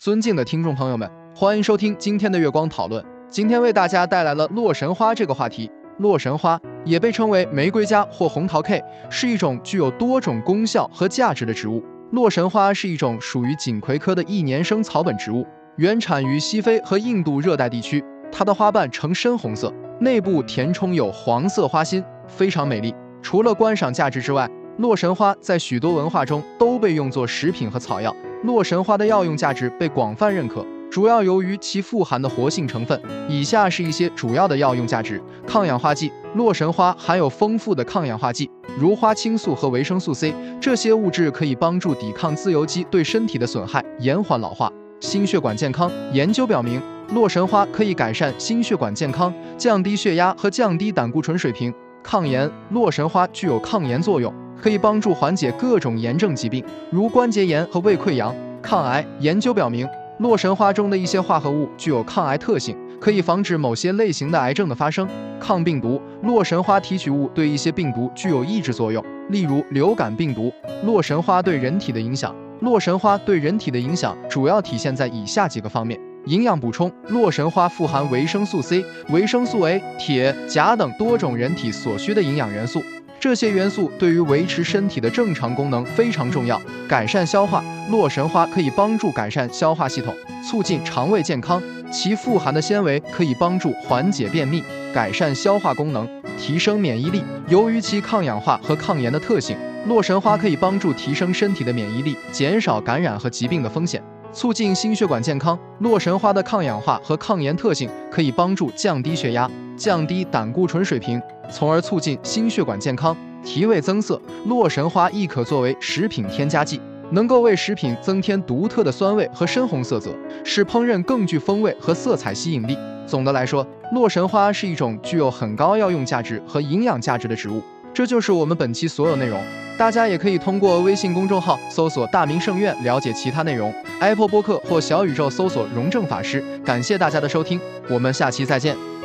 尊敬的听众朋友们，欢迎收听今天的月光讨论。今天为大家带来了洛神花这个话题。洛神花也被称为玫瑰花或红桃 K，是一种具有多种功效和价值的植物。洛神花是一种属于锦葵科的一年生草本植物，原产于西非和印度热带地区。它的花瓣呈深红色，内部填充有黄色花心，非常美丽。除了观赏价值之外，洛神花在许多文化中都被用作食品和草药。洛神花的药用价值被广泛认可，主要由于其富含的活性成分。以下是一些主要的药用价值：抗氧化剂。洛神花含有丰富的抗氧化剂，如花青素和维生素 C，这些物质可以帮助抵抗自由基对身体的损害，延缓老化。心血管健康。研究表明，洛神花可以改善心血管健康，降低血压和降低胆固醇水平。抗炎。洛神花具有抗炎作用。可以帮助缓解各种炎症疾病，如关节炎和胃溃疡。抗癌研究表明，洛神花中的一些化合物具有抗癌特性，可以防止某些类型的癌症的发生。抗病毒，洛神花提取物对一些病毒具有抑制作用，例如流感病毒。洛神花对人体的影响，洛神花对人体的影响主要体现在以下几个方面：营养补充，洛神花富含维生素 C、维生素 A、铁、钾等多种人体所需的营养元素。这些元素对于维持身体的正常功能非常重要。改善消化，洛神花可以帮助改善消化系统，促进肠胃健康。其富含的纤维可以帮助缓解便秘，改善消化功能，提升免疫力。由于其抗氧化和抗炎的特性，洛神花可以帮助提升身体的免疫力，减少感染和疾病的风险，促进心血管健康。洛神花的抗氧化和抗炎特性可以帮助降低血压，降低胆固醇水平。从而促进心血管健康，提味增色。洛神花亦可作为食品添加剂，能够为食品增添独特的酸味和深红色泽，使烹饪更具风味和色彩吸引力。总的来说，洛神花是一种具有很高药用价值和营养价值的植物。这就是我们本期所有内容，大家也可以通过微信公众号搜索“大明圣院”了解其他内容，Apple 播客或小宇宙搜索“荣正法师”。感谢大家的收听，我们下期再见。